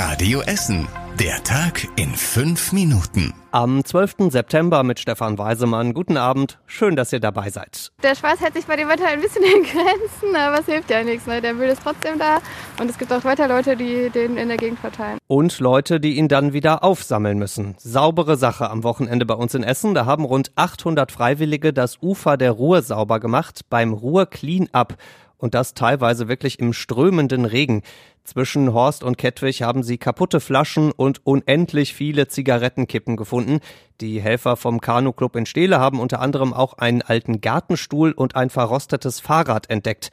Radio Essen. Der Tag in fünf Minuten. Am 12. September mit Stefan Weisemann. Guten Abend. Schön, dass ihr dabei seid. Der Spaß hält sich bei dem Wetter ein bisschen in Grenzen, aber es hilft ja nichts. Ne? Der Müll ist trotzdem da und es gibt auch weiter Leute, die den in der Gegend verteilen. Und Leute, die ihn dann wieder aufsammeln müssen. Saubere Sache am Wochenende bei uns in Essen. Da haben rund 800 Freiwillige das Ufer der Ruhr sauber gemacht beim Ruhr Clean Up und das teilweise wirklich im strömenden Regen. Zwischen Horst und Kettwig haben sie kaputte Flaschen und unendlich viele Zigarettenkippen gefunden. Die Helfer vom Kanu-Club in Steele haben unter anderem auch einen alten Gartenstuhl und ein verrostetes Fahrrad entdeckt.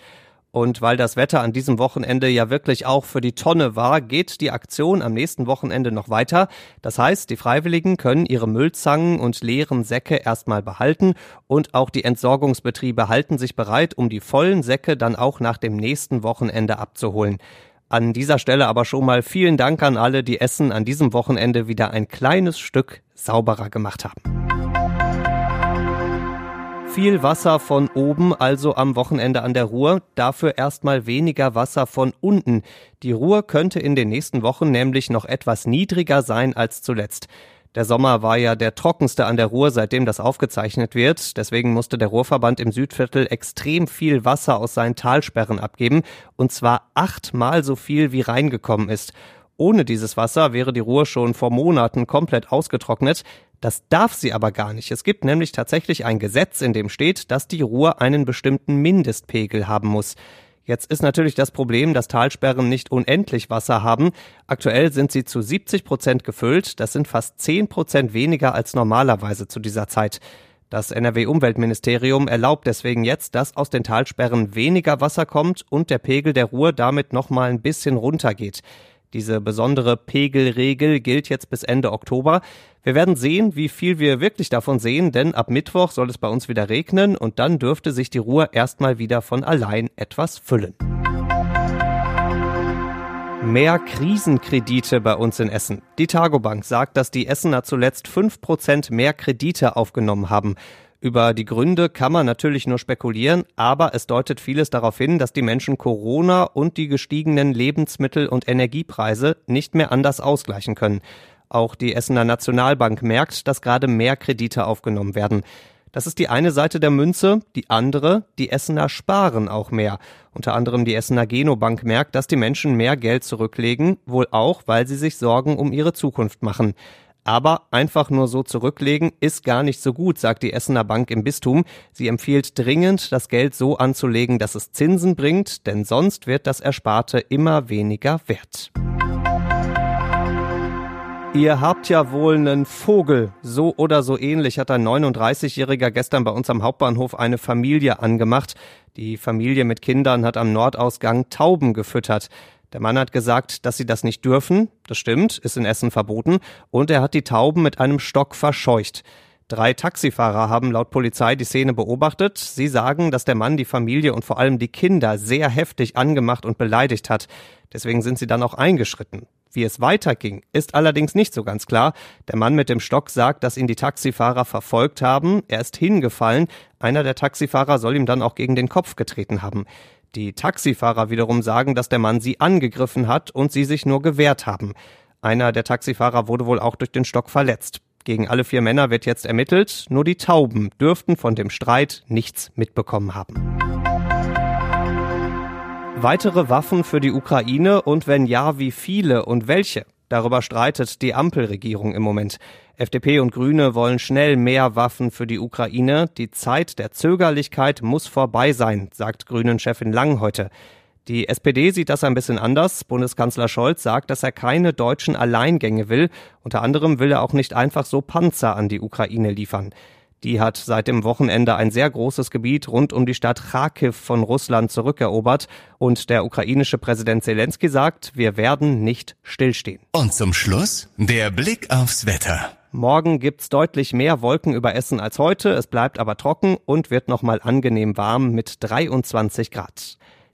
Und weil das Wetter an diesem Wochenende ja wirklich auch für die Tonne war, geht die Aktion am nächsten Wochenende noch weiter. Das heißt, die Freiwilligen können ihre Müllzangen und leeren Säcke erstmal behalten und auch die Entsorgungsbetriebe halten sich bereit, um die vollen Säcke dann auch nach dem nächsten Wochenende abzuholen. An dieser Stelle aber schon mal vielen Dank an alle, die Essen an diesem Wochenende wieder ein kleines Stück sauberer gemacht haben. Viel Wasser von oben, also am Wochenende an der Ruhr, dafür erstmal weniger Wasser von unten. Die Ruhr könnte in den nächsten Wochen nämlich noch etwas niedriger sein als zuletzt. Der Sommer war ja der trockenste an der Ruhr, seitdem das aufgezeichnet wird. Deswegen musste der Ruhrverband im Südviertel extrem viel Wasser aus seinen Talsperren abgeben. Und zwar achtmal so viel, wie reingekommen ist. Ohne dieses Wasser wäre die Ruhr schon vor Monaten komplett ausgetrocknet. Das darf sie aber gar nicht. Es gibt nämlich tatsächlich ein Gesetz, in dem steht, dass die Ruhr einen bestimmten Mindestpegel haben muss. Jetzt ist natürlich das Problem, dass Talsperren nicht unendlich Wasser haben. Aktuell sind sie zu 70 Prozent gefüllt. Das sind fast 10 Prozent weniger als normalerweise zu dieser Zeit. Das NRW-Umweltministerium erlaubt deswegen jetzt, dass aus den Talsperren weniger Wasser kommt und der Pegel der Ruhr damit nochmal ein bisschen runtergeht. Diese besondere Pegelregel gilt jetzt bis Ende Oktober. Wir werden sehen, wie viel wir wirklich davon sehen, denn ab Mittwoch soll es bei uns wieder regnen und dann dürfte sich die Ruhr erstmal wieder von allein etwas füllen. Mehr Krisenkredite bei uns in Essen. Die Targobank sagt, dass die Essener zuletzt fünf Prozent mehr Kredite aufgenommen haben. Über die Gründe kann man natürlich nur spekulieren, aber es deutet vieles darauf hin, dass die Menschen Corona und die gestiegenen Lebensmittel- und Energiepreise nicht mehr anders ausgleichen können. Auch die Essener Nationalbank merkt, dass gerade mehr Kredite aufgenommen werden. Das ist die eine Seite der Münze, die andere, die Essener sparen auch mehr. Unter anderem die Essener Genobank merkt, dass die Menschen mehr Geld zurücklegen, wohl auch, weil sie sich Sorgen um ihre Zukunft machen. Aber einfach nur so zurücklegen ist gar nicht so gut, sagt die Essener Bank im Bistum. Sie empfiehlt dringend, das Geld so anzulegen, dass es Zinsen bringt, denn sonst wird das Ersparte immer weniger wert. Ihr habt ja wohl einen Vogel. So oder so ähnlich hat ein 39-Jähriger gestern bei uns am Hauptbahnhof eine Familie angemacht. Die Familie mit Kindern hat am Nordausgang Tauben gefüttert. Der Mann hat gesagt, dass sie das nicht dürfen. Das stimmt, ist in Essen verboten. Und er hat die Tauben mit einem Stock verscheucht. Drei Taxifahrer haben laut Polizei die Szene beobachtet. Sie sagen, dass der Mann die Familie und vor allem die Kinder sehr heftig angemacht und beleidigt hat. Deswegen sind sie dann auch eingeschritten. Wie es weiterging, ist allerdings nicht so ganz klar. Der Mann mit dem Stock sagt, dass ihn die Taxifahrer verfolgt haben. Er ist hingefallen. Einer der Taxifahrer soll ihm dann auch gegen den Kopf getreten haben. Die Taxifahrer wiederum sagen, dass der Mann sie angegriffen hat und sie sich nur gewehrt haben. Einer der Taxifahrer wurde wohl auch durch den Stock verletzt. Gegen alle vier Männer wird jetzt ermittelt, nur die Tauben dürften von dem Streit nichts mitbekommen haben. Weitere Waffen für die Ukraine und wenn ja, wie viele und welche? Darüber streitet die Ampelregierung im Moment. FDP und Grüne wollen schnell mehr Waffen für die Ukraine. Die Zeit der Zögerlichkeit muss vorbei sein, sagt Grünen-Chefin Lang heute. Die SPD sieht das ein bisschen anders. Bundeskanzler Scholz sagt, dass er keine deutschen Alleingänge will. Unter anderem will er auch nicht einfach so Panzer an die Ukraine liefern. Die hat seit dem Wochenende ein sehr großes Gebiet rund um die Stadt Kharkiv von Russland zurückerobert. Und der ukrainische Präsident Zelensky sagt, wir werden nicht stillstehen. Und zum Schluss der Blick aufs Wetter. Morgen gibt's deutlich mehr Wolken über Essen als heute. Es bleibt aber trocken und wird nochmal angenehm warm mit 23 Grad.